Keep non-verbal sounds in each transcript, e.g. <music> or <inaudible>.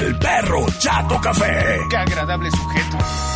del perro Chato Café. Qué agradable sujeto.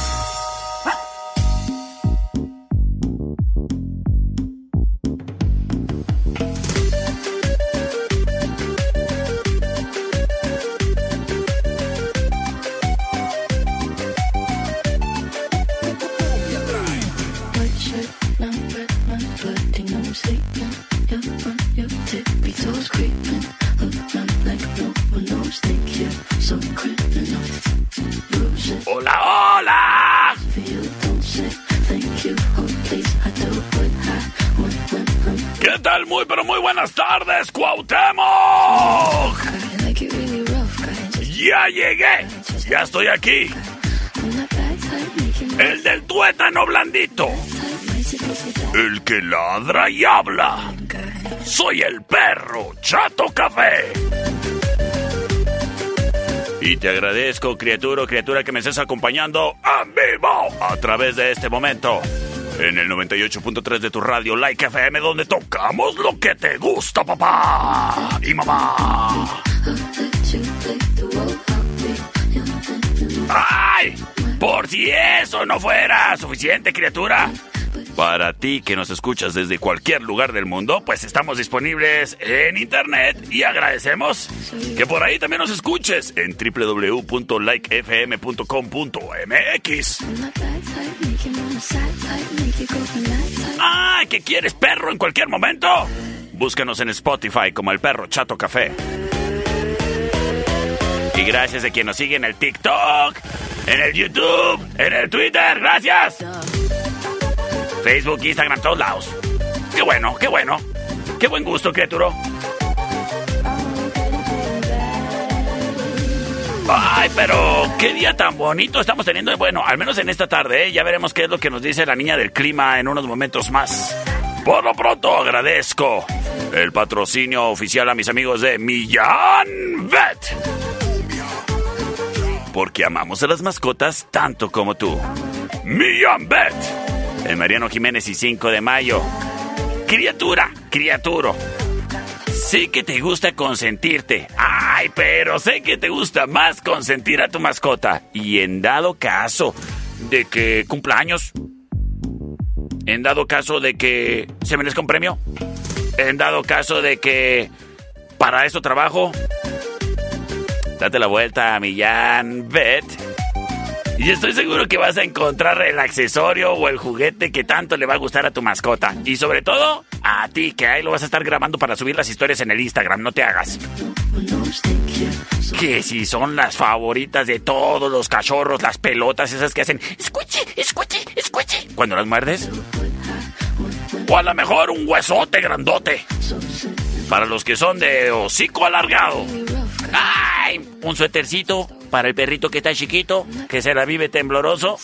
Buenas tardes, Cuauhtémoc. Ya llegué. Ya estoy aquí. El del tuétano blandito. El que ladra y habla. Soy el perro Chato Café. Y te agradezco, criatura o criatura, que me estés acompañando en vivo a través de este momento. En el 98.3 de tu radio Like FM, donde tocamos lo que te gusta, papá y mamá. ¡Ay! Por si eso no fuera suficiente, criatura. Para ti que nos escuchas desde cualquier lugar del mundo, pues estamos disponibles en internet y agradecemos que por ahí también nos escuches en www.likefm.com.mx. ¡Ay! ¿Qué quieres, perro, en cualquier momento? Búscanos en Spotify como el perro Chato Café. Y gracias a quien nos sigue en el TikTok, en el YouTube, en el Twitter. ¡Gracias! Facebook, Instagram, todos lados. Qué bueno, qué bueno. Qué buen gusto, criatura. Ay, pero qué día tan bonito estamos teniendo. Bueno, al menos en esta tarde, ¿eh? ya veremos qué es lo que nos dice la niña del clima en unos momentos más. Por lo pronto agradezco el patrocinio oficial a mis amigos de Millán Vet. Porque amamos a las mascotas tanto como tú. Millán Vet. En Mariano Jiménez y 5 de mayo. Criatura, criaturo. Sé que te gusta consentirte. Ay, pero sé que te gusta más consentir a tu mascota. Y en dado caso de que cumpla años. En dado caso de que se merezca un premio. En dado caso de que para eso trabajo. Date la vuelta a Millán Vet. Y estoy seguro que vas a encontrar el accesorio o el juguete que tanto le va a gustar a tu mascota. Y sobre todo, a ti, que ahí lo vas a estar grabando para subir las historias en el Instagram, no te hagas. Que si son las favoritas de todos los cachorros, las pelotas esas que hacen escuche, escuche, escuche cuando las muerdes. O a lo mejor un huesote grandote. Para los que son de hocico alargado. ¡Ay! Un suétercito para el perrito que está chiquito, que se la vive tembloroso.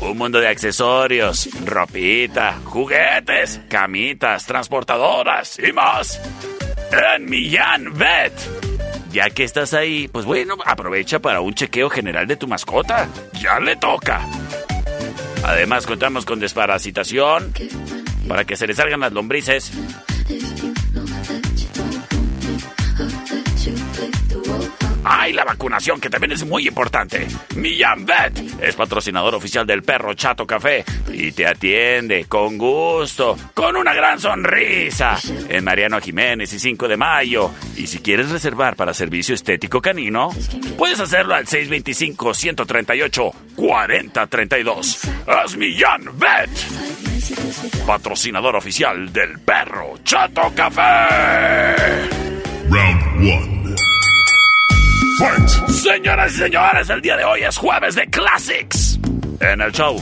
Un mundo de accesorios, ropita, juguetes, camitas, transportadoras y más. En Millán Vet. Ya que estás ahí, pues bueno, aprovecha para un chequeo general de tu mascota. Ya le toca. Además, contamos con desparasitación para que se le salgan las lombrices. Y la vacunación, que también es muy importante. Millán Vet es patrocinador oficial del perro Chato Café y te atiende con gusto, con una gran sonrisa. En Mariano Jiménez y 5 de mayo. Y si quieres reservar para servicio estético canino, puedes hacerlo al 625-138-4032. Es Millán Vet, patrocinador oficial del perro Chato Café. Round one. Fight. Señoras y señores, el día de hoy es jueves de Classics. En el show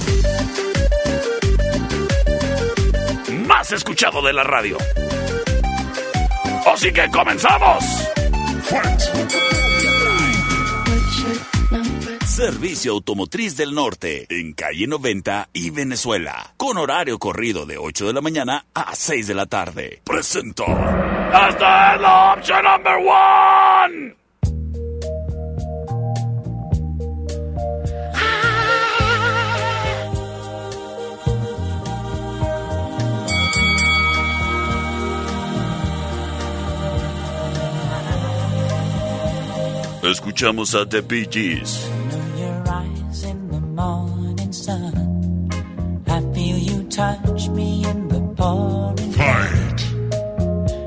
más escuchado de la radio. Así que comenzamos. Fight. Servicio Automotriz del Norte, en calle 90 y Venezuela, con horario corrido de 8 de la mañana a 6 de la tarde. Presenta. Esta es la opción number one. Escuchamos a The Bee Gees. Fight.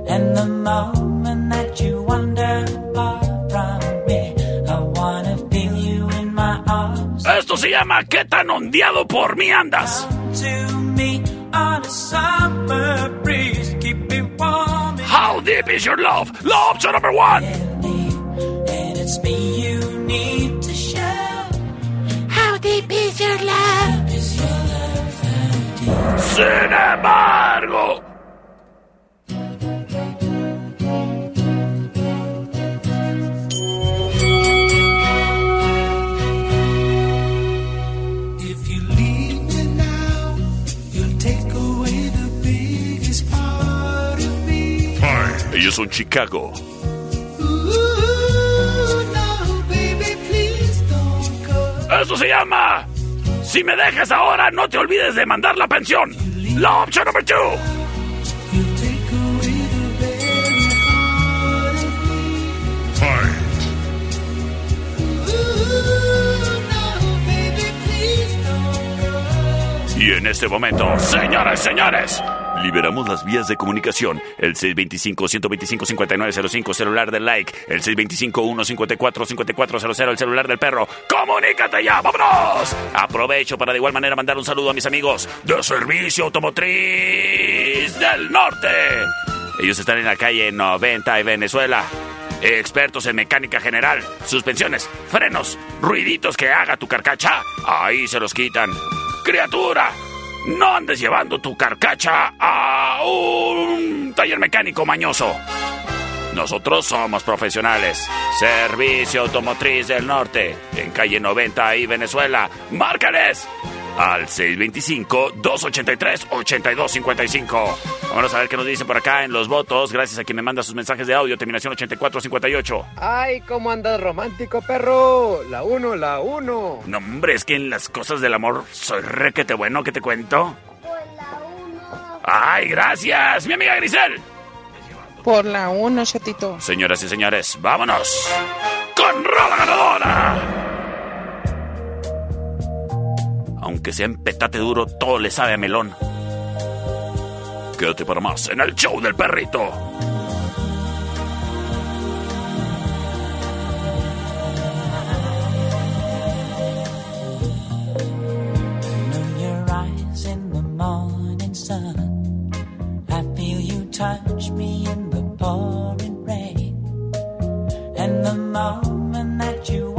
And the moment that you wander far from me, I wanna feel you in my arms. Esto se llama ¿Qué tan ondeado por mí andas? To me on a summer breeze, keep me warm and How deep is your love? La opción number one. It's me you need to show. How deep is your love? Is your love? Sin embargo, leave go. Esto se llama Si me dejas ahora, no te olvides de mandar la pensión. La opción don't go. Y en este momento, señoras y señores, liberamos las vías de comunicación. El 625-125-5905, celular del like. El 625-154-5400, el celular del perro. ¡Comunícate ya! ¡Vámonos! Aprovecho para de igual manera mandar un saludo a mis amigos de Servicio Automotriz del Norte. Ellos están en la calle 90 y Venezuela. Expertos en mecánica general, suspensiones, frenos, ruiditos que haga tu carcacha. Ahí se los quitan. Criatura, no andes llevando tu carcacha a un taller mecánico mañoso. Nosotros somos profesionales. Servicio Automotriz del Norte, en calle 90 y Venezuela. ¡Márcales! Al 625-283-8255. Vamos a ver qué nos dicen por acá en los votos. Gracias a quien me manda sus mensajes de audio. Terminación 8458. Ay, cómo andas romántico, perro. La uno, la uno. No, hombre, es que en las cosas del amor soy requete bueno que te cuento. Ay, gracias, mi amiga Grisel. Por la 1, chatito. Señoras y señores, vámonos con Rola Ganadora. Aunque sea en petate duro, todo le sabe a melón. Quédate para más en el show del perrito. touch me in the pouring rain. And the moment that you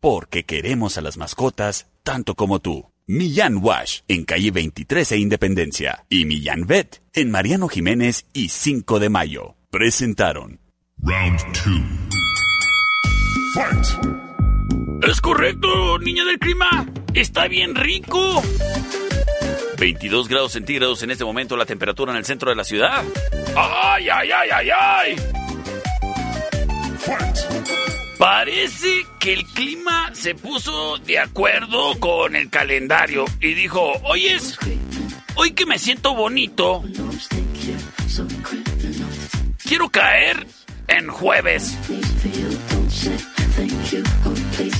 Porque queremos a las mascotas tanto como tú. Millán Wash en calle 23 e Independencia y Millán Vet en Mariano Jiménez y 5 de Mayo. Presentaron Round 2. Fight! Es correcto, niña del clima. Está bien rico. 22 grados centígrados en este momento la temperatura en el centro de la ciudad. ¡Ay, ay, ay, ay, ay! Fight! Parece que el clima se puso de acuerdo con el calendario y dijo, oyes, hoy que me siento bonito, quiero caer en jueves.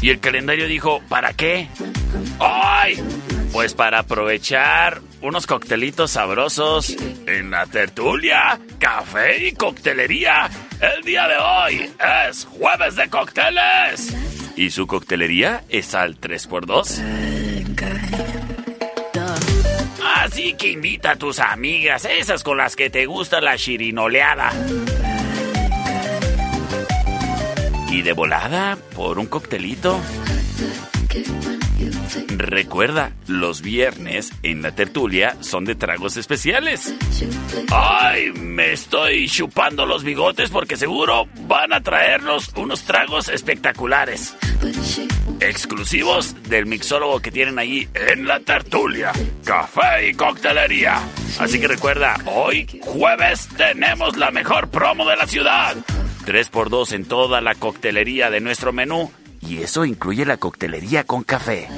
Y el calendario dijo, ¿para qué? ¡Ay! Pues para aprovechar unos coctelitos sabrosos en la tertulia, café y coctelería. El día de hoy es jueves de cócteles. Y su coctelería es al 3x2. Así que invita a tus amigas, esas con las que te gusta la chirinoleada. Y de volada, por un coctelito. Recuerda, los viernes en la tertulia son de tragos especiales. ¡Ay! Me estoy chupando los bigotes porque seguro van a traernos unos tragos espectaculares. Exclusivos del mixólogo que tienen ahí en la tertulia. Café y coctelería. Así que recuerda, hoy jueves tenemos la mejor promo de la ciudad. 3x2 en toda la coctelería de nuestro menú. Y eso incluye la coctelería con café.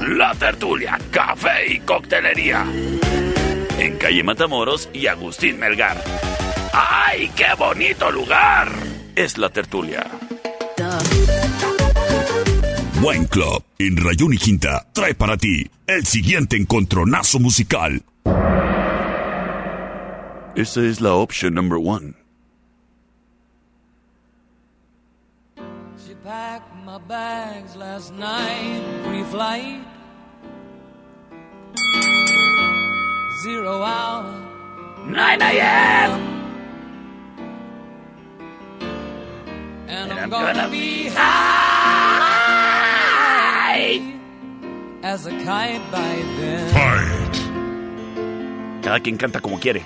La tertulia, café y coctelería. en calle Matamoros y Agustín Melgar. ¡Ay, qué bonito lugar! Es la tertulia. Buen Club en Rayón y Quinta trae para ti el siguiente encontronazo musical. Esa es la opción number one. She packed my bags last night, pre-flight. Zero hour. 9 a.m. And, And I'm, I'm gonna, gonna be be high as a kite by then. Fight. Cada quien canta como quiere.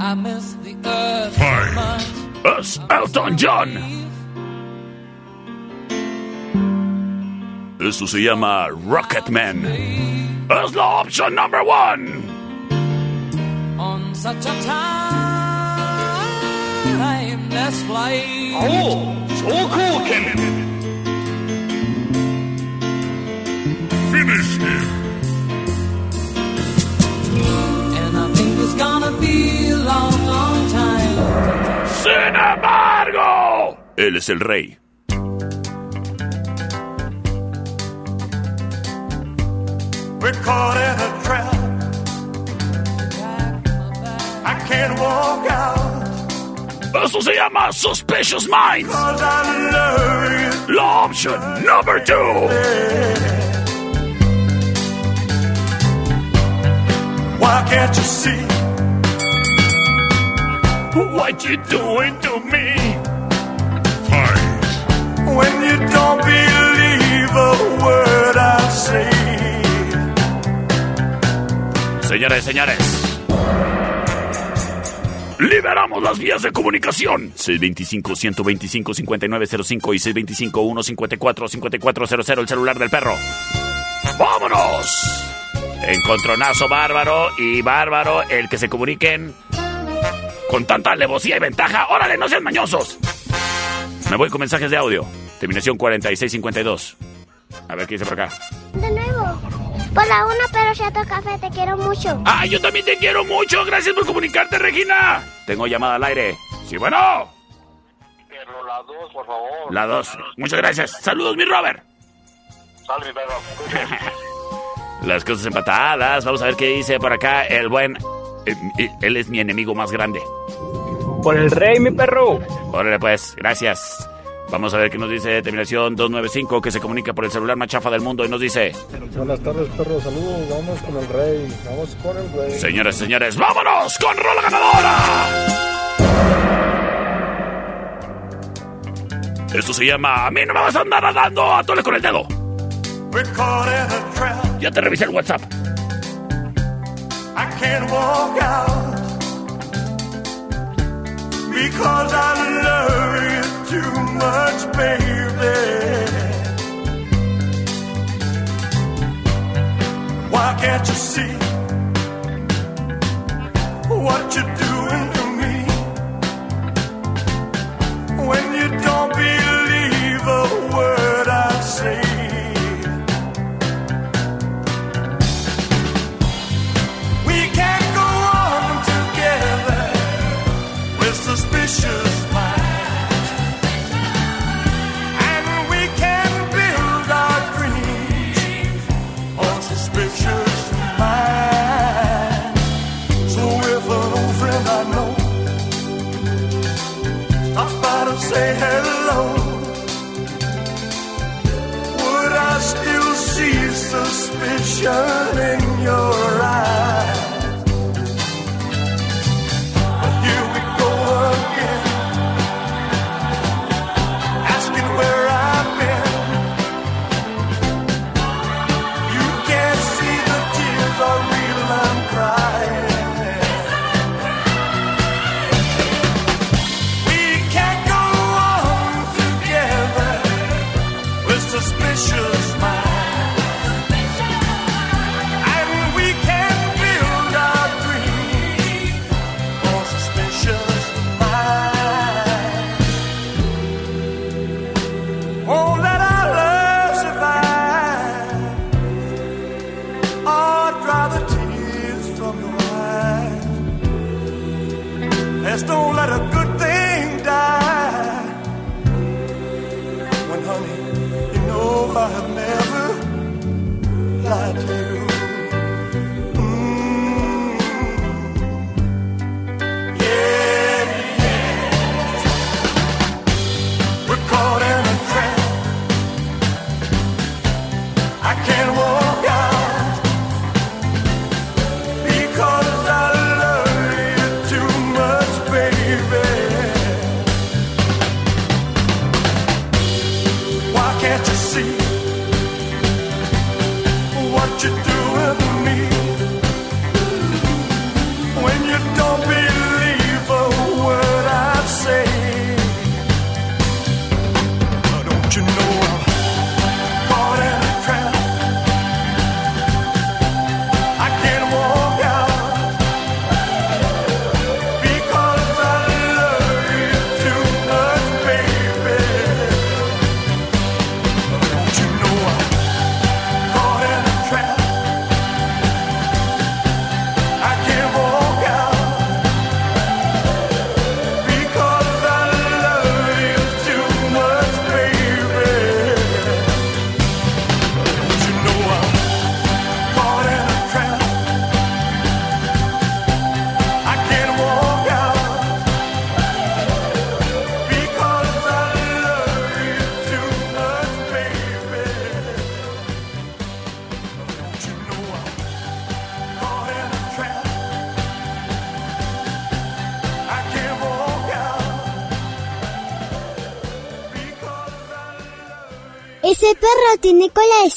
I miss the earth Fight. so much. Es Elton John. Eso se llama Rocketman. Es la opción number one. On such a timeless flight. Oh, so cool, Kevin. Finish him. And I think it's gonna be a long, long time. Sin embargo, él es el rey. We're caught in a trap. I can't walk out. Eso se llama Suspicious Minds. Cause I love you. La opción number two. Why can't you see What you doing to me? Fight. when you don't believe a word I say? Señores, señores. Liberamos las vías de comunicación. 625-125-5905 y 625-154-5400, el celular del perro. ¡Vámonos! Encontronazo bárbaro y bárbaro el que se comuniquen con tanta alevosía y ventaja. ¡Órale, no sean mañosos! Me voy con mensajes de audio. Terminación 4652. A ver qué dice por acá. De nuevo. Por la una, pero Chato Café, te quiero mucho. ¡Ah, yo también te quiero mucho! ¡Gracias por comunicarte, Regina! Tengo llamada al aire. Sí, bueno. Pero la dos, por favor. La dos. Muchas gracias. Saludos, mi Robert. Sal, mi perro. <laughs> Las cosas empatadas. Vamos a ver qué dice por acá el buen... eh, eh, Él es mi enemigo más grande. Por el rey, mi perro. Órale, pues. Gracias. Vamos a ver qué nos dice terminación 295 que se comunica por el celular más chafa del mundo y nos dice... Buenas tardes, perro. Saludos. Vamos con el rey. Vamos con el rey. Señores, señores, vámonos con Rola Ganadora. Esto se llama A mí no me vas a andar dando a tole con el dedo. Ya te revisé el WhatsApp. I can't walk out because I love you too much, baby. Why can't you see what you're doing to me when you don't believe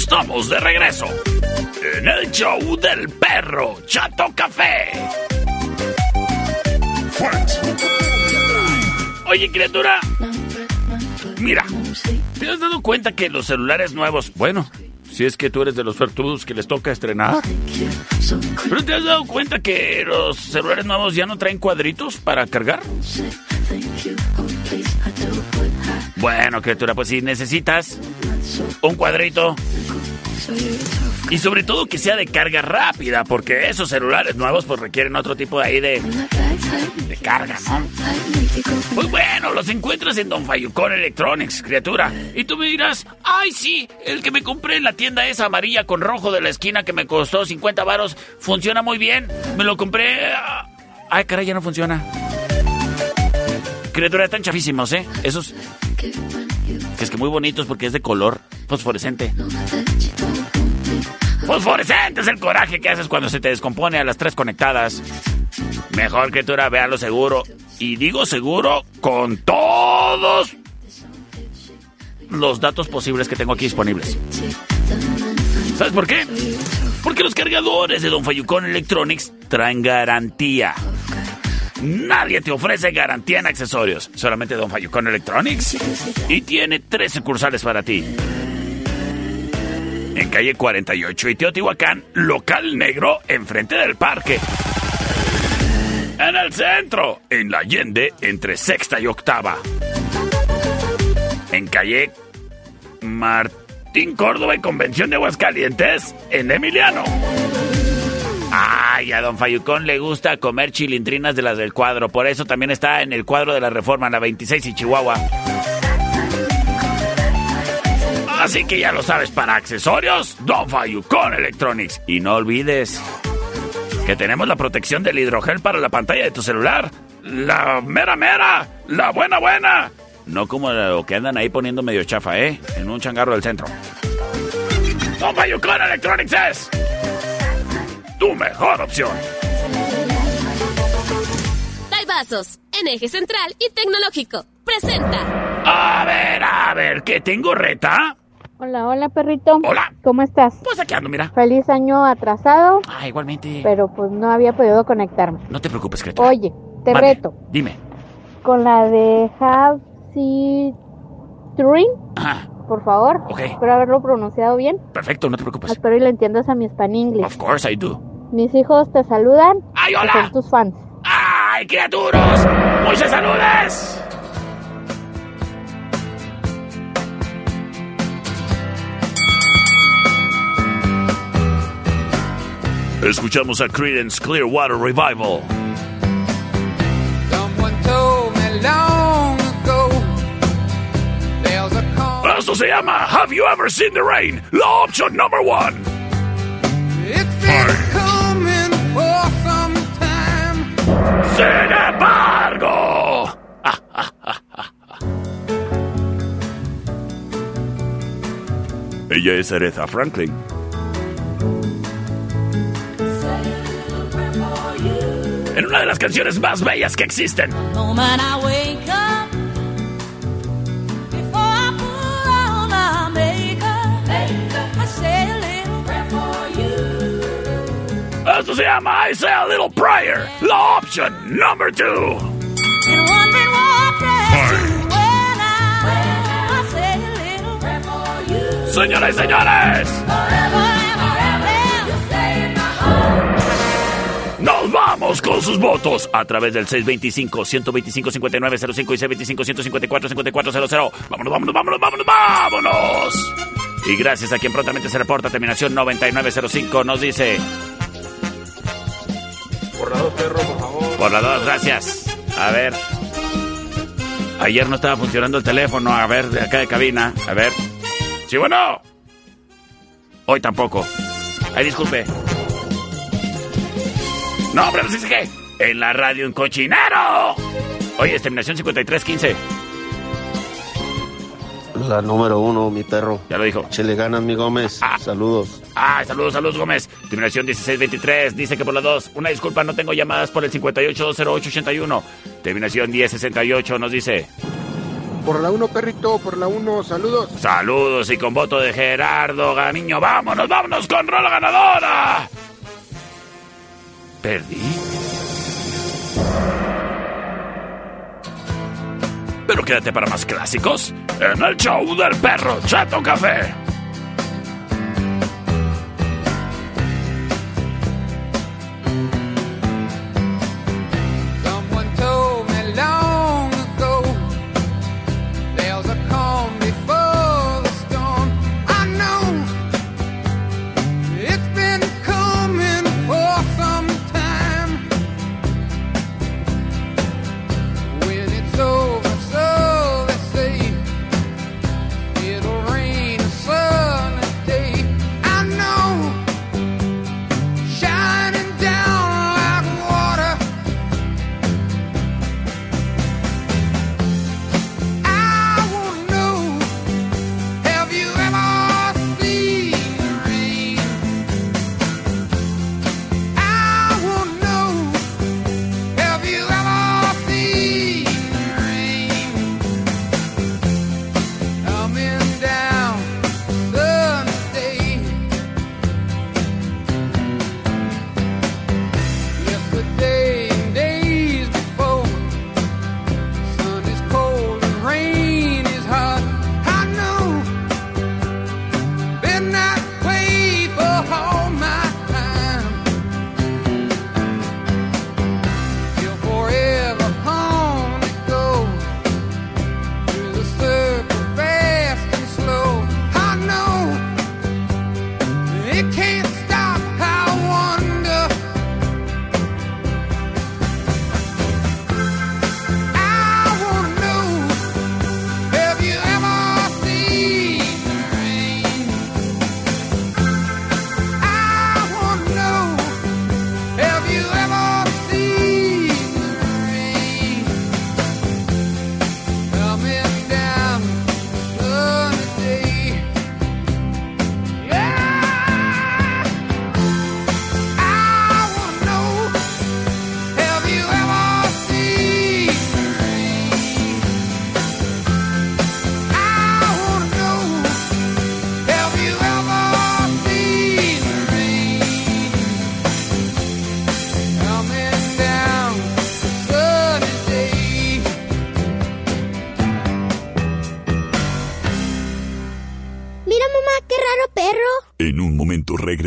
Estamos de regreso en el show del perro Chato Café. Oye, criatura, mira, ¿te has dado cuenta que los celulares nuevos, bueno, si es que tú eres de los suertudos que les toca estrenar, pero te has dado cuenta que los celulares nuevos ya no traen cuadritos para cargar? Bueno, criatura, pues si necesitas un cuadrito y sobre todo que sea de carga rápida, porque esos celulares nuevos pues requieren otro tipo de ahí de, de carga, ¿no? Pues bueno, los encuentras en Don Fayucón Electronics, criatura. Y tú me dirás, ay sí, el que me compré en la tienda esa amarilla con rojo de la esquina que me costó 50 varos, funciona muy bien. Me lo compré... ah, Ay, caray, ya no funciona. Criatura, están chafísimos, ¿eh? Esos... Es que muy bonitos porque es de color fosforescente. Fosforescente es el coraje que haces cuando se te descompone a las tres conectadas. Mejor criatura, véalo seguro. Y digo seguro con todos los datos posibles que tengo aquí disponibles. ¿Sabes por qué? Porque los cargadores de Don Fayucón Electronics traen garantía. Nadie te ofrece garantía en accesorios, solamente Don Fayucón Electronics. Y tiene tres sucursales para ti. En calle 48 y Teotihuacán, local negro enfrente del parque. En el centro, en la Allende, entre sexta y octava. En calle Martín Córdoba y Convención de Aguascalientes, en Emiliano. Ay, a don Fayucón le gusta comer chilindrinas de las del cuadro. Por eso también está en el cuadro de la Reforma, la 26 y Chihuahua. Así que ya lo sabes, para accesorios, Don Fayucón Electronics. Y no olvides que tenemos la protección del hidrogel para la pantalla de tu celular. La mera mera, la buena buena. No como lo que andan ahí poniendo medio chafa, ¿eh? En un changarro del centro. Don Fayucón Electronics es tu mejor opción. Vasos, en eje central y tecnológico. Presenta. A ver, a ver, ¿qué tengo reta? Hola, hola perrito. Hola. ¿Cómo estás? Pues aquí ando, mira. Feliz año atrasado. Ah, igualmente. Pero pues no había podido conectarme. No te preocupes, criatura. Oye, te Mande, reto. Dime. Con la de Have See Dream, Ajá, por favor. Ok. Espero haberlo pronunciado bien. perfecto, no te preocupes. Espero y le entiendas a mi Span English. Of course I do. Mis hijos te saludan. ¡Ay, hola! Son tus fans. ¡Ay, criaturas! ¡Muchas saludes! Escuchamos a Creedence Clearwater Revival. Esto se llama Have You Ever Seen the Rain? La opción number one. Ella es Aretha Franklin. En una de las canciones más bellas que existen. Esto se llama I Say a Little Prayer, la opción número 2. My heart. nos vamos con sus votos a través del 625-125-5905 y 625-154-5400. Vámonos, vámonos, vámonos, vámonos, vámonos. Y gracias a quien prontamente se reporta, terminación 9905, nos dice... Por la dos, perro, por favor. Por las dos, gracias. A ver. Ayer no estaba funcionando el teléfono. A ver, de acá de cabina. A ver. Sí, bueno. Hoy tampoco. Ay, disculpe. No, hombre, no sé qué. En la radio en cochinero. Oye, es terminación 5315. La número uno, mi perro. Ya lo dijo. Chile ganas, mi Gómez. Saludos. Ah, saludos, saludos, Gómez. Terminación 1623. Dice que por las dos. Una disculpa, no tengo llamadas por el 580881. Terminación 1068 nos dice. Por la 1, perrito, por la 1, saludos. Saludos y con voto de Gerardo Ganiño. Vámonos, vámonos con rola ganadora. Perdí. Pero quédate para más clásicos en el show del perro Chato Café.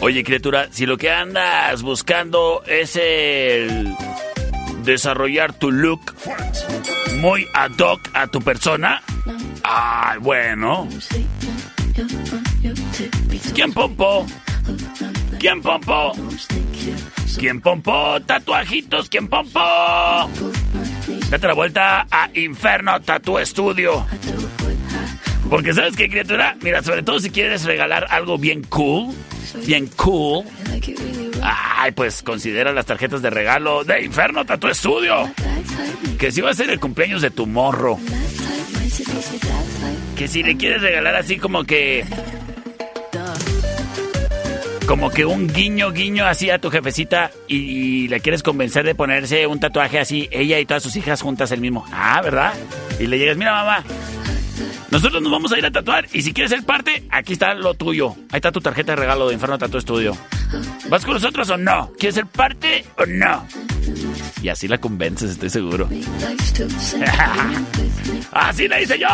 Oye, criatura, si lo que andas buscando es el desarrollar tu look muy ad hoc a tu persona. Ay, bueno. ¿Quién pompo? ¿Quién pompo? ¿Quién pompo? Tatuajitos, ¿quién pompo? Date la vuelta a Inferno Tattoo Studio. Porque sabes qué, criatura, mira, sobre todo si quieres regalar algo bien cool, bien cool. Ay, pues considera las tarjetas de regalo de Inferno Tattoo Studio. Que si va a ser el cumpleaños de tu morro. Que si le quieres regalar así como que como que un guiño, guiño así a tu jefecita y, le quieres convencer de ponerse un tatuaje así, ella y todas sus hijas juntas el mismo. Ah, ¿verdad? Y le llegas, mira mamá, nosotros nos vamos a ir a tatuar y si quieres ser parte, aquí está lo tuyo. Ahí está tu tarjeta de regalo de Inferno Tatu Estudio. ¿Vas con nosotros o no? ¿Quieres ser parte o no? Y así la convences, estoy seguro. <laughs> así le hice yo.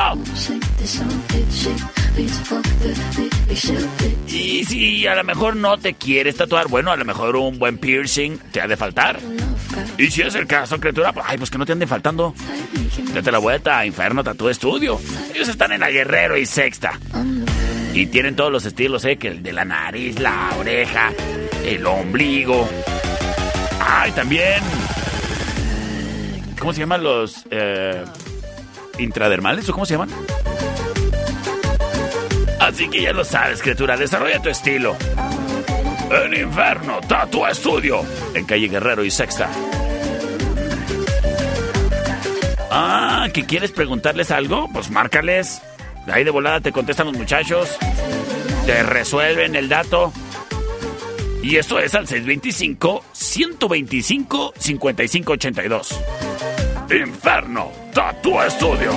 Y si a lo mejor no te quieres tatuar, bueno, a lo mejor un buen piercing te ha de faltar. Y si es el caso, criatura, pues, ay, pues que no te ande faltando. Date la vuelta a Inferno Tattoo Estudio. Ellos están en la Guerrero y Sexta. Y tienen todos los estilos, ¿eh? Que el de la nariz, la oreja, el ombligo. Ay, también. ¿Cómo se llaman los eh, intradermales o cómo se llaman? Así que ya lo sabes, criatura, desarrolla tu estilo. En Inferno, Tattoo Estudio, en calle Guerrero y Sexta. Ah, ¿que quieres preguntarles algo? Pues márcales. Ahí de volada te contestan los muchachos. Te resuelven el dato. Y esto es al 625-125-5582. Inferno, Tattoo Estudio.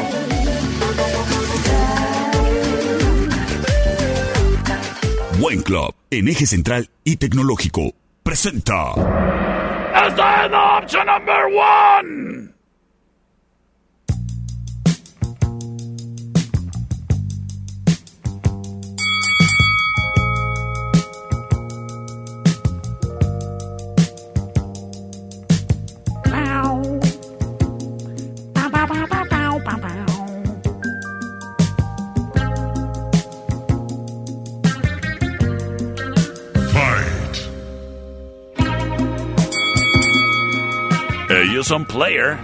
Buen Club, en eje central y tecnológico, presenta. ¡Esta es la opción number one! Son player.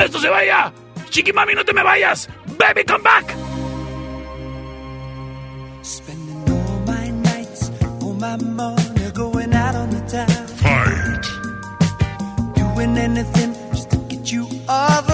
¡Esto se vaya! ¡Chiqui mami, no te me vayas! ¡Baby, come back! All my money going out on the town. Fight. Doing anything just to get you off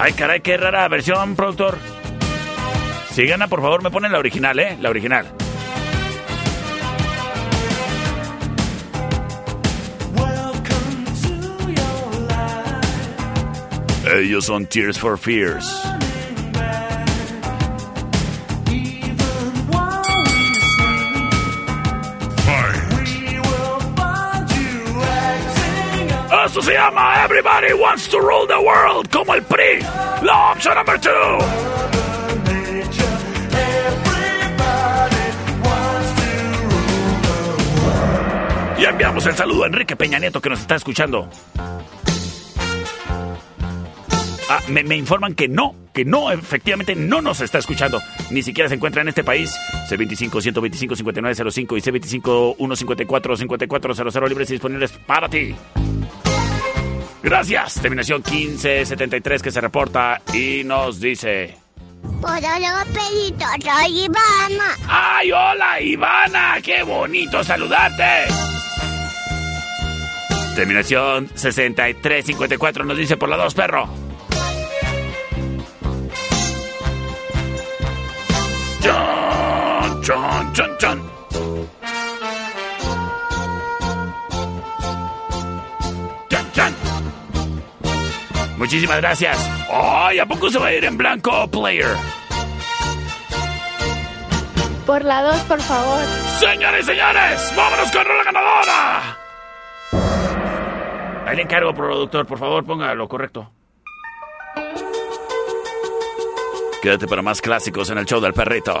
Ay, caray, qué rara versión, productor. Si gana, por favor, me ponen la original, ¿eh? La original. Ellos son Tears for Fears. Esto se llama Everybody Wants to Rule the World, como el PRI. La opción number two. Y enviamos el saludo a Enrique Peña Nieto que nos está escuchando. Ah, me, me informan que no, que no, efectivamente no nos está escuchando. Ni siquiera se encuentra en este país. C25-125-5905 y C25-154-5400 libres y disponibles para ti. Gracias. Terminación 1573 que se reporta y nos dice... Peditos, soy Ivana. ¡Ay, hola, Ivana! ¡Qué bonito saludarte! Terminación 6354 nos dice por la dos, perro. chon, chon. Chan, chan. Muchísimas gracias. ¡Ay! ¿A poco se va a ir en blanco, player? Por la 2, por favor. Señores, señores, vámonos con la ganadora. Ahí le encargo, productor, por favor, ponga lo correcto. Quédate para más clásicos en el show del perrito.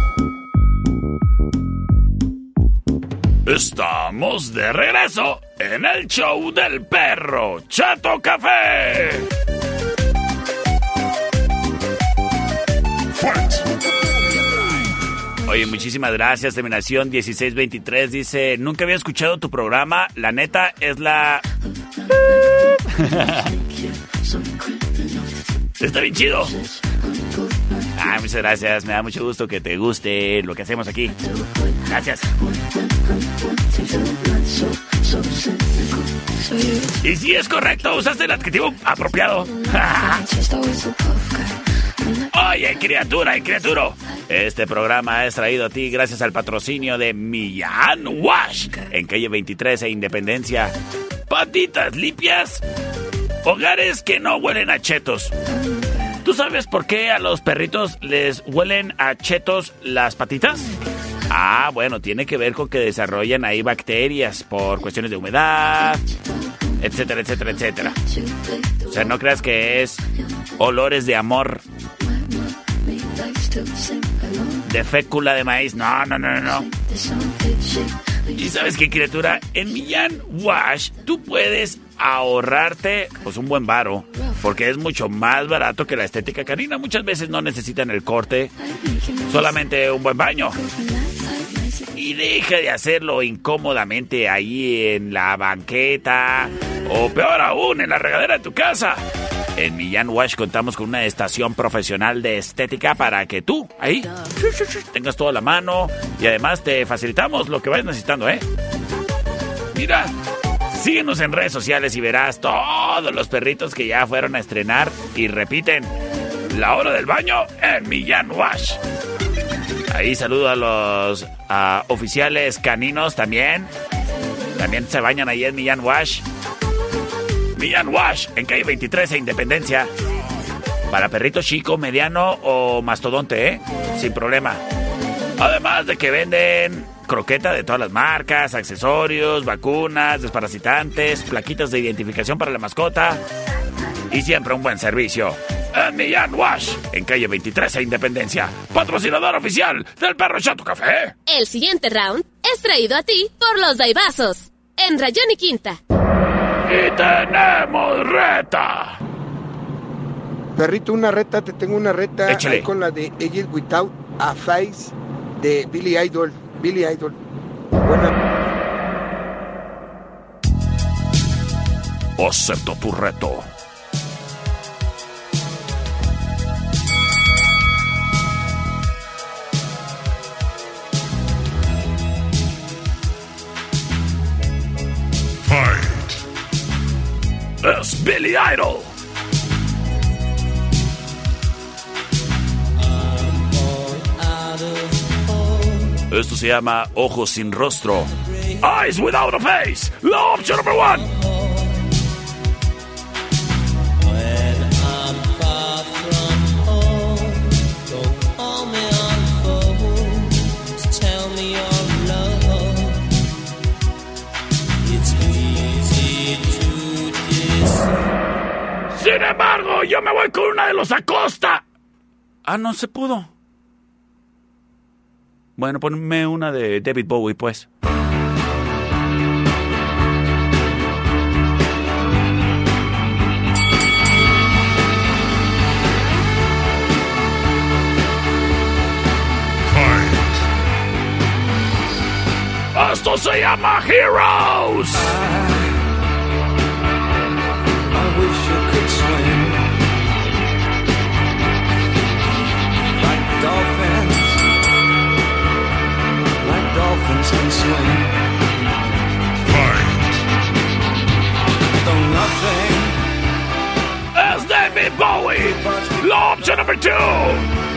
Estamos de regreso en el show del perro Chato Café. Oye, muchísimas gracias. Terminación 1623 dice, nunca había escuchado tu programa. La neta es la... <laughs> Está bien chido. Ah, muchas gracias. Me da mucho gusto que te guste lo que hacemos aquí. Gracias. Y si es correcto, usaste el adjetivo apropiado. <laughs> Oye, criatura y criaturo. Este programa es traído a ti gracias al patrocinio de Millán Wash en calle 23 e Independencia. Patitas limpias. Hogares que no huelen a chetos. ¿Tú sabes por qué a los perritos les huelen a chetos las patitas? Ah, bueno, tiene que ver con que desarrollan ahí bacterias por cuestiones de humedad, etcétera, etcétera, etcétera. O sea, no creas que es olores de amor, de fécula de maíz. No, no, no, no. ¿Y sabes qué, criatura? En Millán Wash tú puedes ahorrarte pues un buen varo, porque es mucho más barato que la estética canina. Muchas veces no necesitan el corte, solamente un buen baño. Y deja de hacerlo incómodamente ahí en la banqueta o peor aún en la regadera de tu casa. En Millán Wash contamos con una estación profesional de estética para que tú ahí tengas toda la mano y además te facilitamos lo que vayas necesitando, ¿eh? Mira, síguenos en redes sociales y verás todos los perritos que ya fueron a estrenar y repiten la hora del baño en Millán Wash. Ahí saludo a los oficiales caninos también. También se bañan ahí en Millán Wash. Millán Wash, en calle 23 e Independencia. Para perrito chico, mediano o mastodonte, ¿eh? Sin problema. Además de que venden croqueta de todas las marcas, accesorios, vacunas, desparasitantes, plaquitas de identificación para la mascota. Y siempre un buen servicio. En Millán Wash, en calle 23 e Independencia. Patrocinador oficial del Perro Chato Café. El siguiente round es traído a ti por los Daibazos. En Rayón y Quinta. Y tenemos reta. Perrito, una reta, te tengo una reta Échale. ahí con la de Agent Without a Face de Billy Idol. Billy Idol. Buena. Acepto tu reto. Es Billy Idol. Esto se llama Ojos sin rostro. Eyes without a face. La opción number one. Sin embargo, yo me voy con una de los Acosta. Ah, no se pudo. Bueno, ponme una de David Bowie, pues. Esto se llama Heroes. You could swim like dolphins, like dolphins can swim. Though nothing Es David Bowie. La opción number two.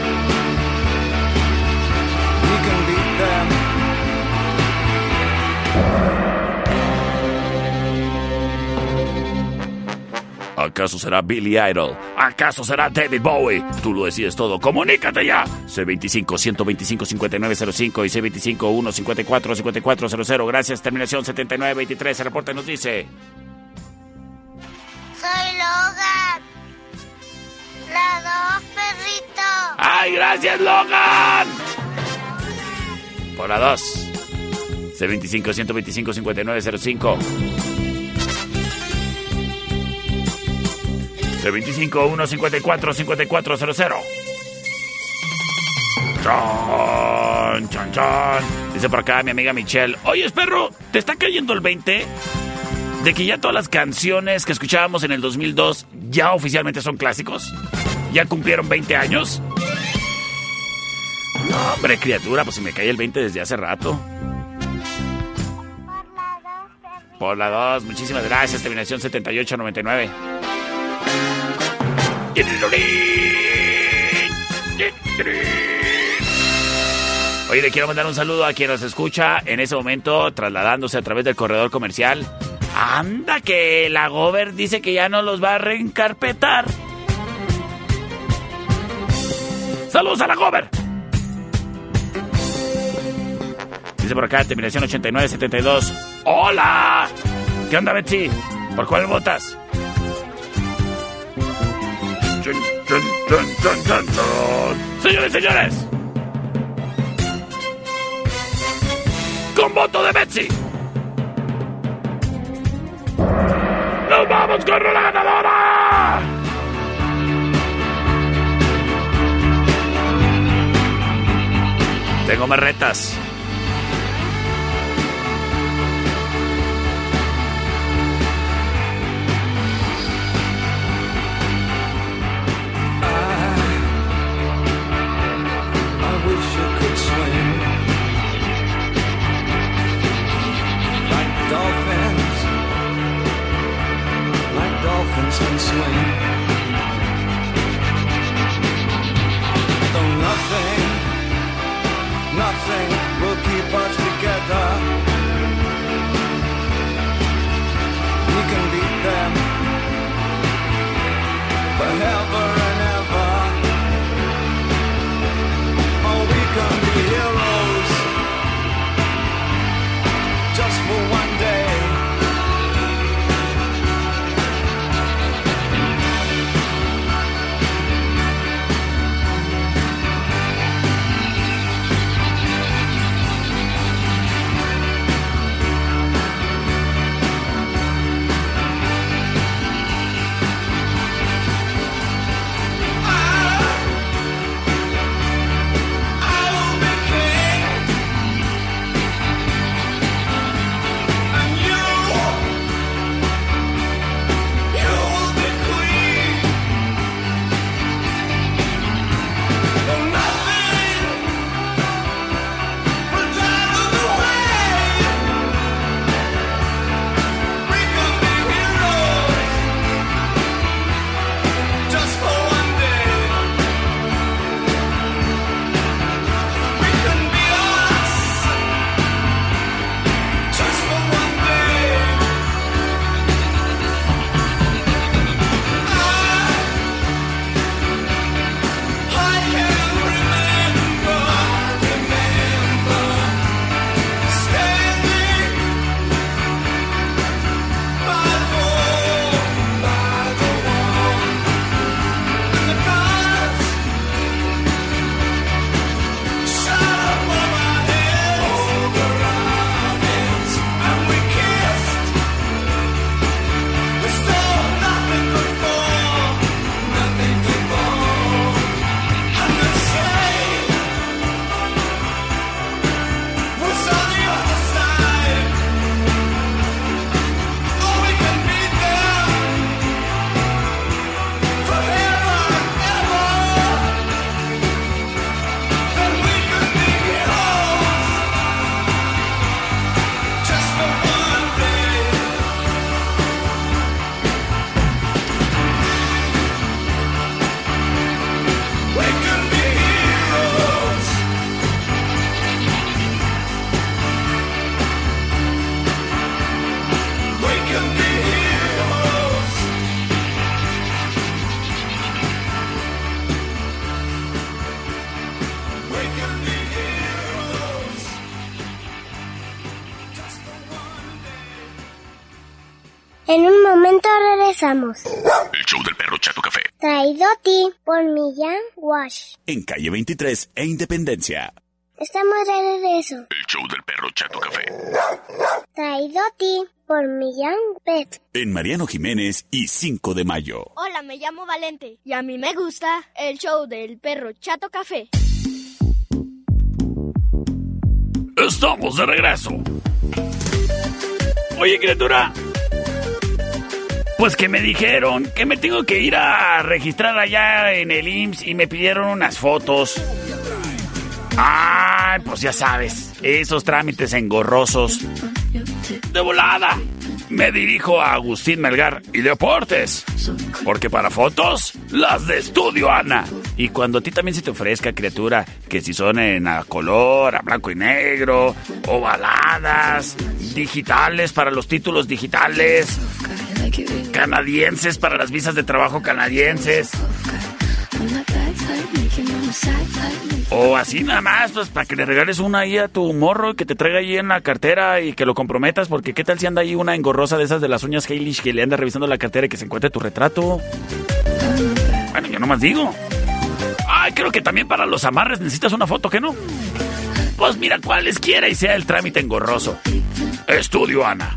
¿Acaso será Billy Idol? ¿Acaso será David Bowie? Tú lo decides todo. ¡Comunícate ya! C25-125-5905 y C25-154-5400. Gracias. Terminación 7923. El reporte nos dice... Soy Logan. La dos, perrito. ¡Ay, gracias, Logan! Por la 2. C25-125-5905. C25-154-5400. Chan, chan, chan. Dice por acá mi amiga Michelle. Oye, perro, ¿te está cayendo el 20? De que ya todas las canciones que escuchábamos en el 2002 ya oficialmente son clásicos. ¿Ya cumplieron 20 años? No, hombre, criatura, pues si me cae el 20 desde hace rato. Por la 2, muchísimas gracias. Terminación 7899. Oye, le quiero mandar un saludo a quien nos escucha en ese momento, trasladándose a través del corredor comercial. Anda, que la Gober dice que ya no los va a reencarpetar. ¡Saludos a la Gober! Dice por acá, terminación 8972. ¡Hola! ¿Qué onda, Betsy? ¿Por cuál votas? Señores, señores. Con voto de Betsy. ¡Nos vamos con la ganadora! Tengo más retas. Ti por Millán Wash. En calle 23 e Independencia. Estamos de regreso. El show del perro Chato Café. Traído a ti por Millán Pet. En Mariano Jiménez y 5 de mayo. Hola, me llamo Valente y a mí me gusta el show del perro Chato Café. Estamos de regreso. Oye, criatura. Pues que me dijeron que me tengo que ir a registrar allá en el IMSS y me pidieron unas fotos. Ay, pues ya sabes, esos trámites engorrosos. De volada. Me dirijo a Agustín Melgar y Deportes. Porque para fotos, las de estudio, Ana. Y cuando a ti también se te ofrezca, criatura, que si son en a color, a blanco y negro, ovaladas, digitales para los títulos digitales, canadienses para las visas de trabajo canadienses. O así nada más, pues para que le regales una ahí a tu morro y que te traiga ahí en la cartera y que lo comprometas, porque qué tal si anda ahí una engorrosa de esas de las uñas Heilish que le anda revisando la cartera y que se encuentre tu retrato. Bueno, yo nomás digo. Ay, creo que también para los amarres necesitas una foto, ¿que no? Pues mira, cualesquiera y sea el trámite engorroso. Estudio, Ana.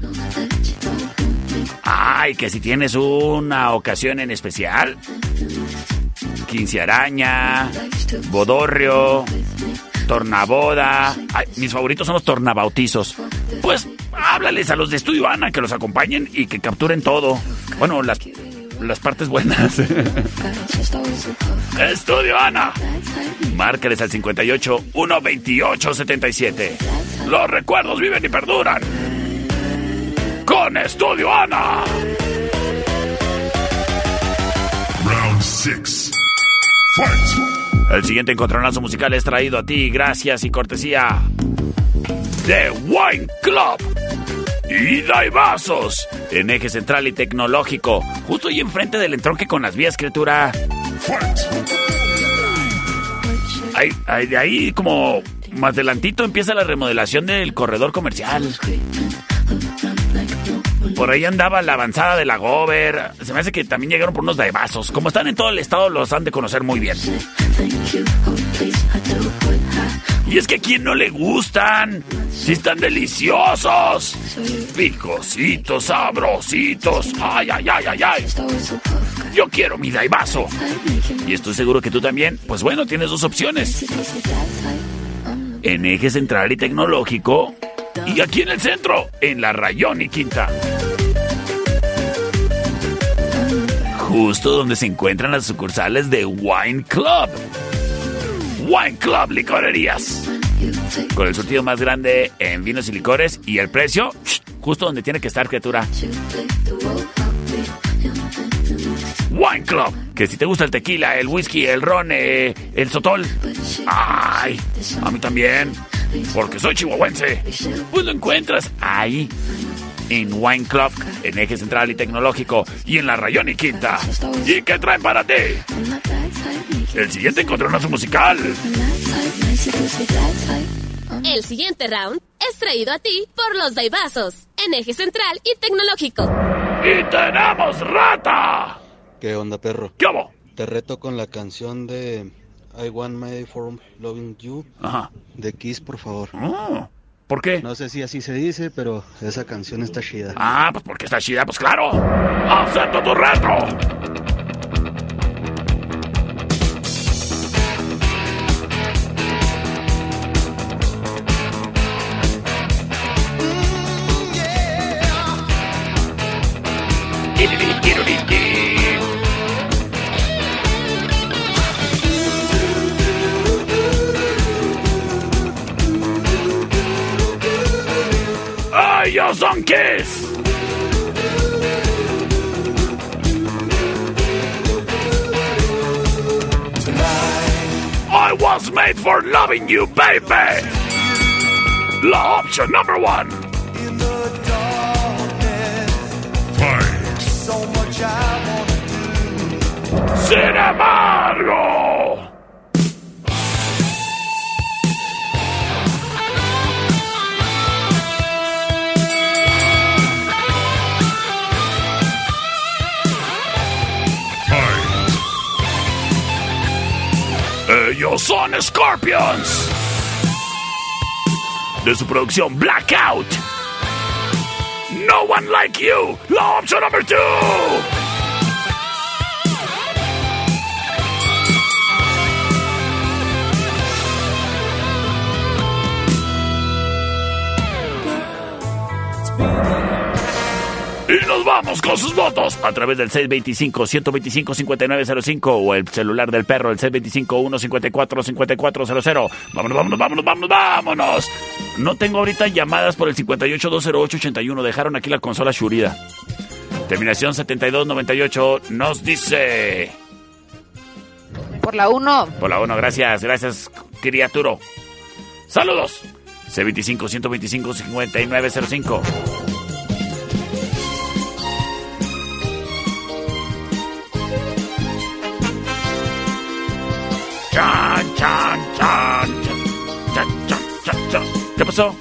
Ay, que si tienes una ocasión en especial. Quince araña, bodorrio, tornaboda. Mis favoritos son los tornabautizos. Pues háblales a los de Estudio Ana que los acompañen y que capturen todo. Bueno, las, las partes buenas. <laughs> Estudio Ana. Márcales al 58 128 77. Los recuerdos viven y perduran. Con Estudio Ana. Round 6. Fight. El siguiente encontronazo musical es traído a ti gracias y cortesía de Wine Club. Ida y vasos en eje central y tecnológico, justo ahí enfrente del entronque con las vías, criatura. Ahí, ahí, de ahí como más adelantito empieza la remodelación del corredor comercial. Por ahí andaba la avanzada de la Gober. Se me hace que también llegaron por unos daibazos. Como están en todo el estado, los han de conocer muy bien. Y es que a quién no le gustan. Si están deliciosos. Picositos, sabrositos. Ay, ay, ay, ay, ay. Yo quiero mi daibazo. Y estoy seguro que tú también. Pues bueno, tienes dos opciones. En eje central y tecnológico. Y aquí en el centro, en la Rayón y Quinta. Justo donde se encuentran las sucursales de Wine Club. Wine Club Licorerías. Con el surtido más grande en vinos y licores y el precio justo donde tiene que estar, criatura. Wine Club. Que si te gusta el tequila, el whisky, el ron, eh, el sotol. Ay, a mí también. Porque soy chihuahuense. Pues lo encuentras ahí. En Wine Club, en Eje Central y Tecnológico y en la Rayón y Quinta. ¿Y qué traen para ti? El siguiente encontronazo musical. El siguiente round es traído a ti por los Daibazos, en eje central y tecnológico. ¡Y tenemos rata! ¿Qué onda, perro? ¿Qué hago? Te reto con la canción de I Want My For Loving You Ajá. de Kiss, por favor. Oh, ¿Por qué? No sé si así se dice, pero esa canción está chida. Ah, pues porque está chida, pues claro. ¡Acepto tu reto! Made for loving you, baby! La option number one. So much I wanna Sin embargo. Ellos son Scorpions. de su producción Blackout. No One Like You, la opción number two. Y nos vamos con sus votos a través del 625-125-5905 o el celular del perro, el 625-154-5400. Vámonos, vámonos, vámonos, vámonos, vámonos. No tengo ahorita llamadas por el 58-208-81. Dejaron aquí la consola Shurida. Terminación 7298 nos dice... Por la 1. Por la 1, gracias, gracias, criaturo. Saludos. C25-125-5905. Chan, chan, chan. ¿Qué pasó?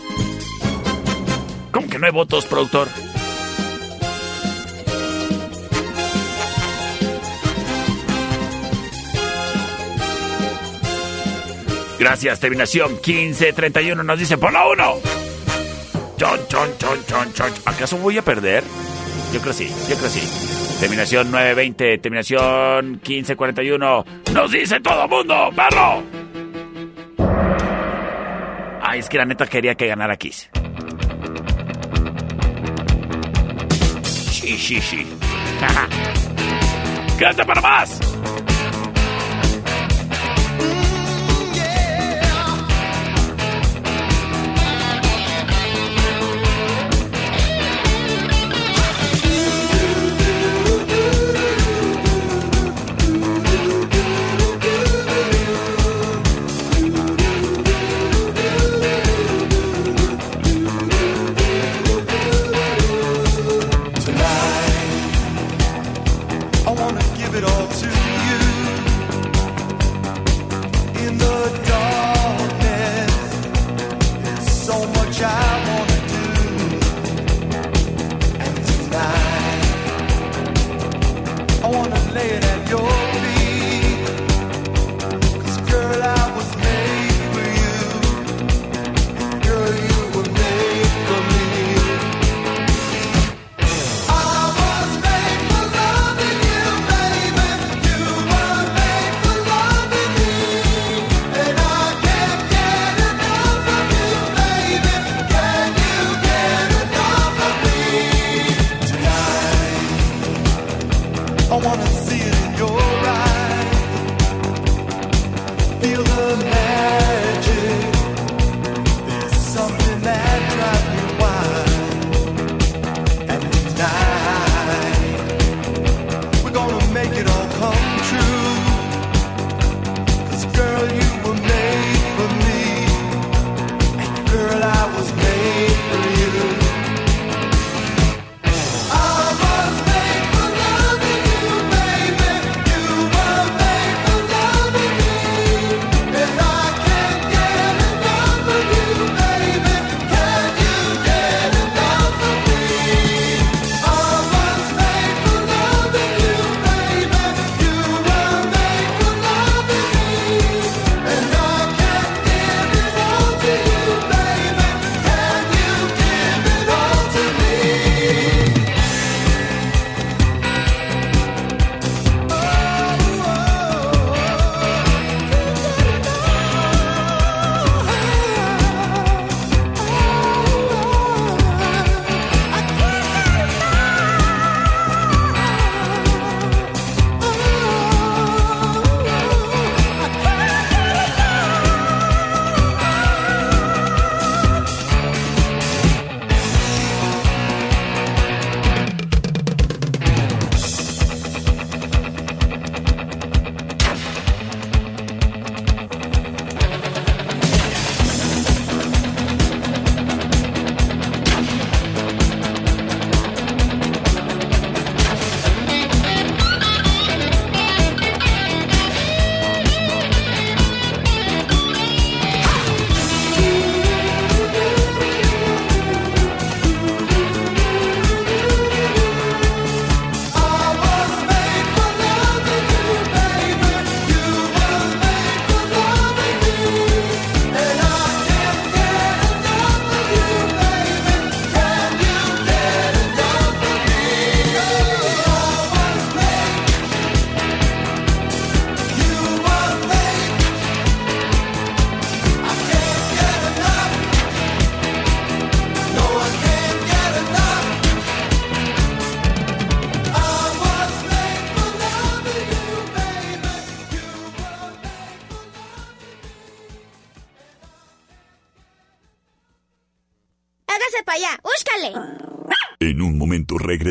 ¿Cómo que no hay votos, productor? Gracias, terminación 1531 nos dice por la 1. Chon, chon, chon, chon, chon. ¿Acaso voy a perder? Yo creo sí, yo creo sí. Terminación 920, terminación 1541. Nos dice todo mundo, perro. Ay, es que la neta quería que ganara Kiss. Sí, sí, sí. <laughs> Quédate para más.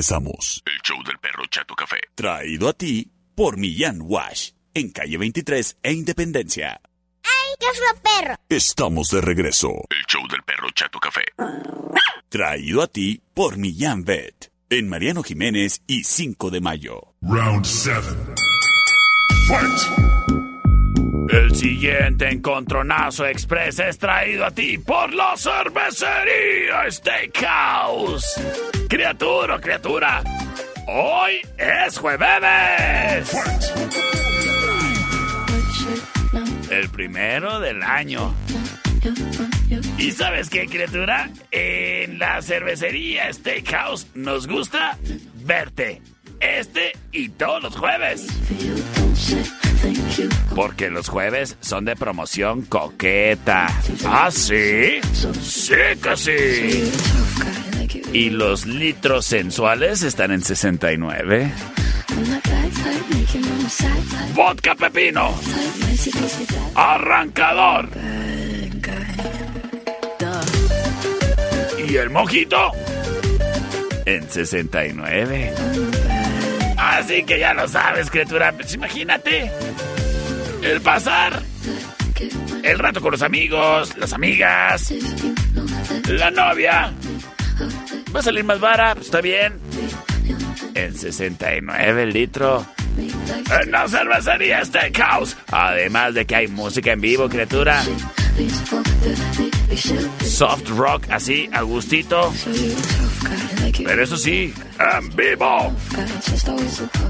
Regresamos. El show del perro Chato Café. Traído a ti por Millán Wash. En calle 23 e Independencia. ¡Ay, qué fue perro! Estamos de regreso. El show del perro Chato Café. Traído a ti por Millán Vet. En Mariano Jiménez y 5 de mayo. Round 7. El siguiente encontronazo express es traído a ti por la cervecería Steakhouse. Criatura, criatura. Hoy es jueves. El primero del año. ¿Y sabes qué, criatura? En la cervecería Steakhouse nos gusta verte. Este y todos los jueves. Porque los jueves son de promoción coqueta. ¿Ah, sí? Sí que. Y los litros sensuales están en 69. Vodka pepino. Arrancador. Y el mojito en 69. Así que ya lo sabes, criatura. Pues imagínate. El pasar. El rato con los amigos, las amigas. La novia. Va a salir más vara, pues está bien. En 69 el litro. En la cervecería Steakhouse. Además de que hay música en vivo, criatura. Soft rock así, a gustito. Pero eso sí, en vivo.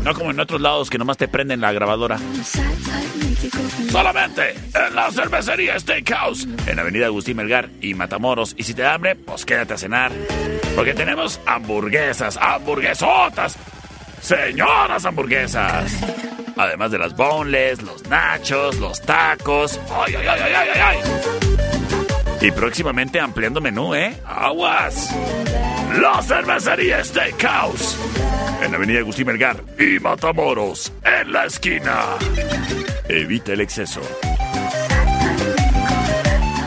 No como en otros lados que nomás te prenden la grabadora. Solamente en la cervecería Steakhouse, en Avenida Agustín Melgar y Matamoros. Y si te da hambre, pues quédate a cenar. Porque tenemos hamburguesas, hamburguesotas. Señoras hamburguesas. Además de las boneless, los nachos, los tacos. ¡Ay, ay, ay, ay, ay, ay! Y próximamente ampliando menú, ¿eh? ¡Aguas! La cervecería Steakhouse. En Avenida Agustín Melgar y Matamoros. En la esquina. Evita el exceso.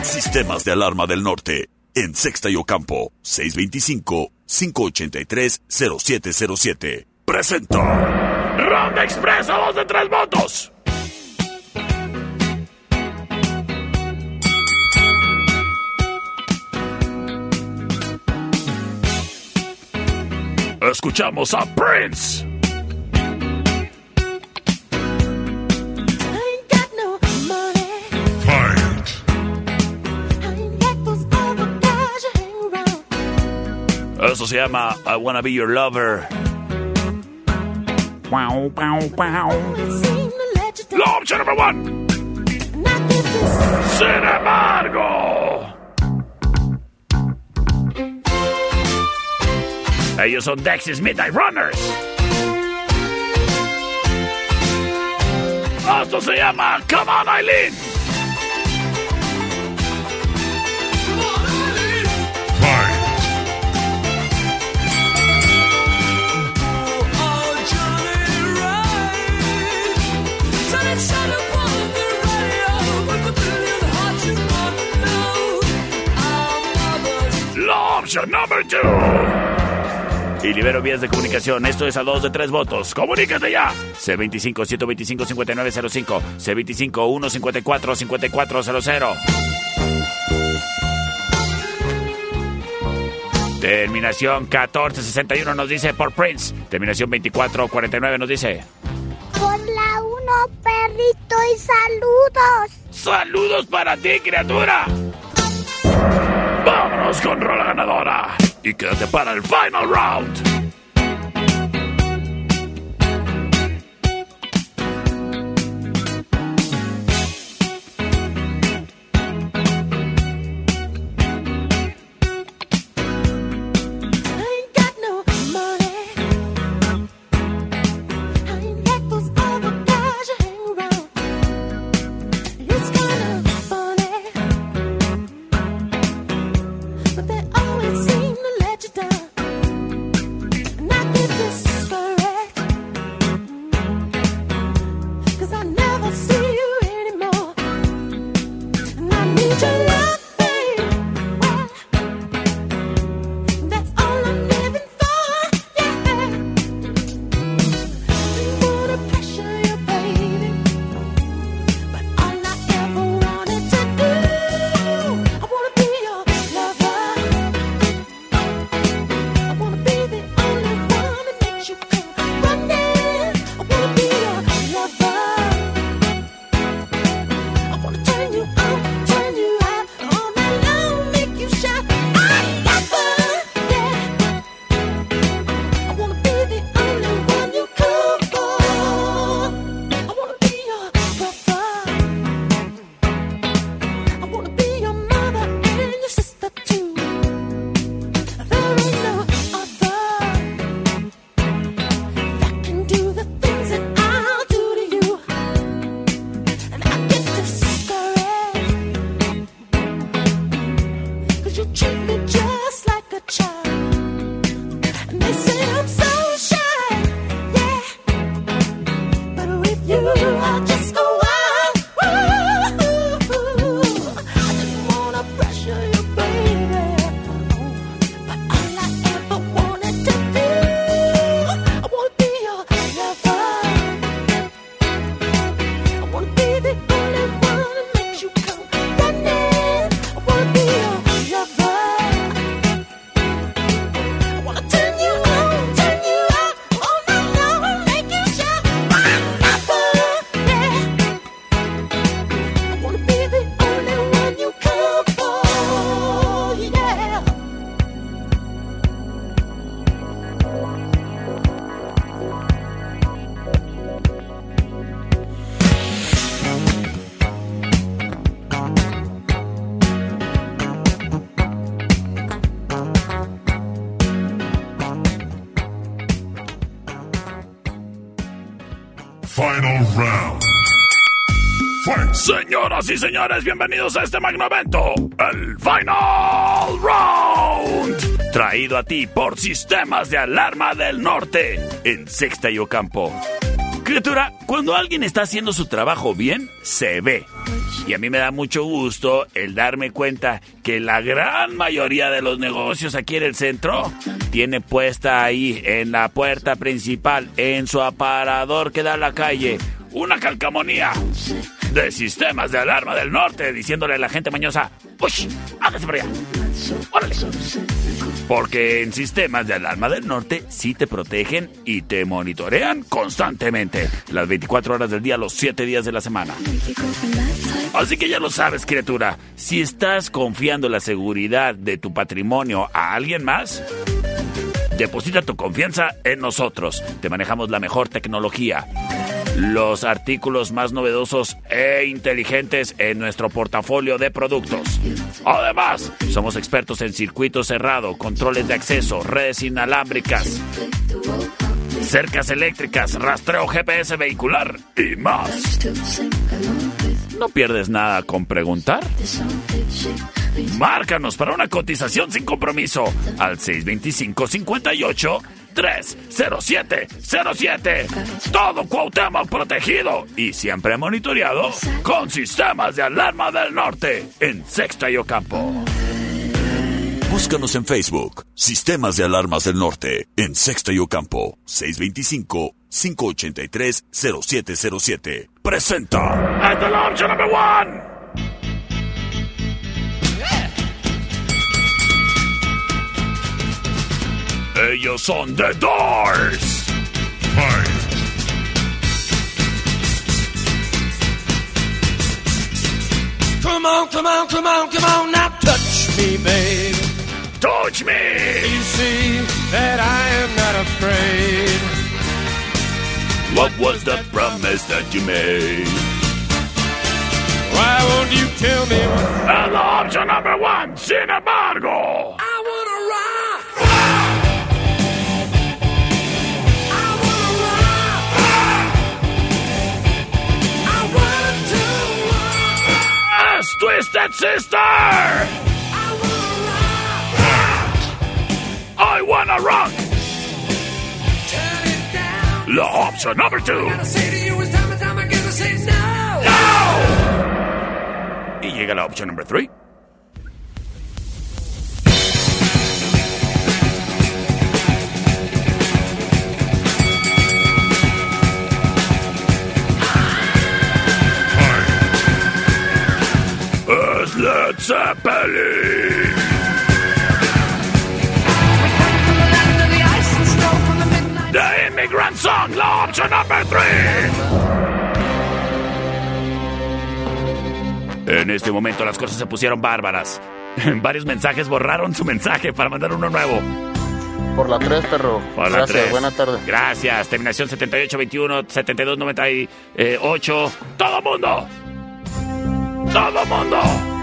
Sistemas de alarma del norte. En Sexta y Ocampo. 625-583-0707. Presenta. Ronda Express a dos de tres votos. Escuchamos a Prince. Eso se llama I Wanna Be Your Lover. Wow, wow, wow. La opción number one. Sin embargo. Ellos son Dexys Midnight Runners. Esto se llama Come On Eileen. La opción number two. Y libero vías de comunicación. Esto es a dos de tres votos. ¡Comunícate ya! C25-125-5905. C25-154-5400. Terminación 1461 nos dice por Prince. Terminación 2449 nos dice. Por la uno, perrito, y saludos. ¡Saludos para ti, criatura! ¡Vámonos con rola ganadora! Y quédate para el final round. Señoras y señores, bienvenidos a este magno el Final Round. Traído a ti por Sistemas de Alarma del Norte, en Sexta y Ocampo. Criatura, cuando alguien está haciendo su trabajo bien, se ve. Y a mí me da mucho gusto el darme cuenta que la gran mayoría de los negocios aquí en el centro tiene puesta ahí en la puerta principal, en su aparador que da a la calle, una calcamonía de sistemas de alarma del norte diciéndole a la gente mañosa, ¡Ush! ¡Hágase para allá! ¡Órale! Porque en sistemas de alarma del norte sí te protegen y te monitorean constantemente, las 24 horas del día, los 7 días de la semana. Así que ya lo sabes, criatura, si estás confiando la seguridad de tu patrimonio a alguien más, deposita tu confianza en nosotros. Te manejamos la mejor tecnología los artículos más novedosos e inteligentes en nuestro portafolio de productos. Además, somos expertos en circuito cerrado, controles de acceso, redes inalámbricas, cercas eléctricas, rastreo GPS vehicular y más. ¿No pierdes nada con preguntar? Márcanos para una cotización sin compromiso al 625 58 30707. Todo Cuauhtémoc protegido y siempre monitoreado con sistemas de alarma del norte en Sexta y Ocampo. Búscanos en Facebook, Sistemas de Alarmas del Norte, en Sexta y Ocampo, 625-583-0707. Presenta. ¡Esta es la opción number one! Ellos son The Doors. Come on, come on, come on, come on, now touch me, babe. Touch me. You see that I am not afraid. What was the promise that you made? Why won't you tell me? And the option number one, sin embargo. I wanna rock. Twisted Sister. I wanna rock. La option number two. Y llega la opción number three. Led Zeppelin. The Immigrant Song, la opción number three. En este momento las cosas se pusieron bárbaras. <laughs> Varios mensajes borraron su mensaje para mandar uno nuevo. Por la 3, perro. Por la Gracias, buena tarde. Gracias. Terminación 7821, 7298. ¡Todo mundo! ¡Todo mundo!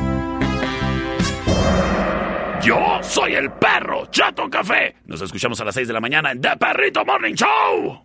Yo soy el perro Chato Café. Nos escuchamos a las 6 de la mañana en The Perrito Morning Show.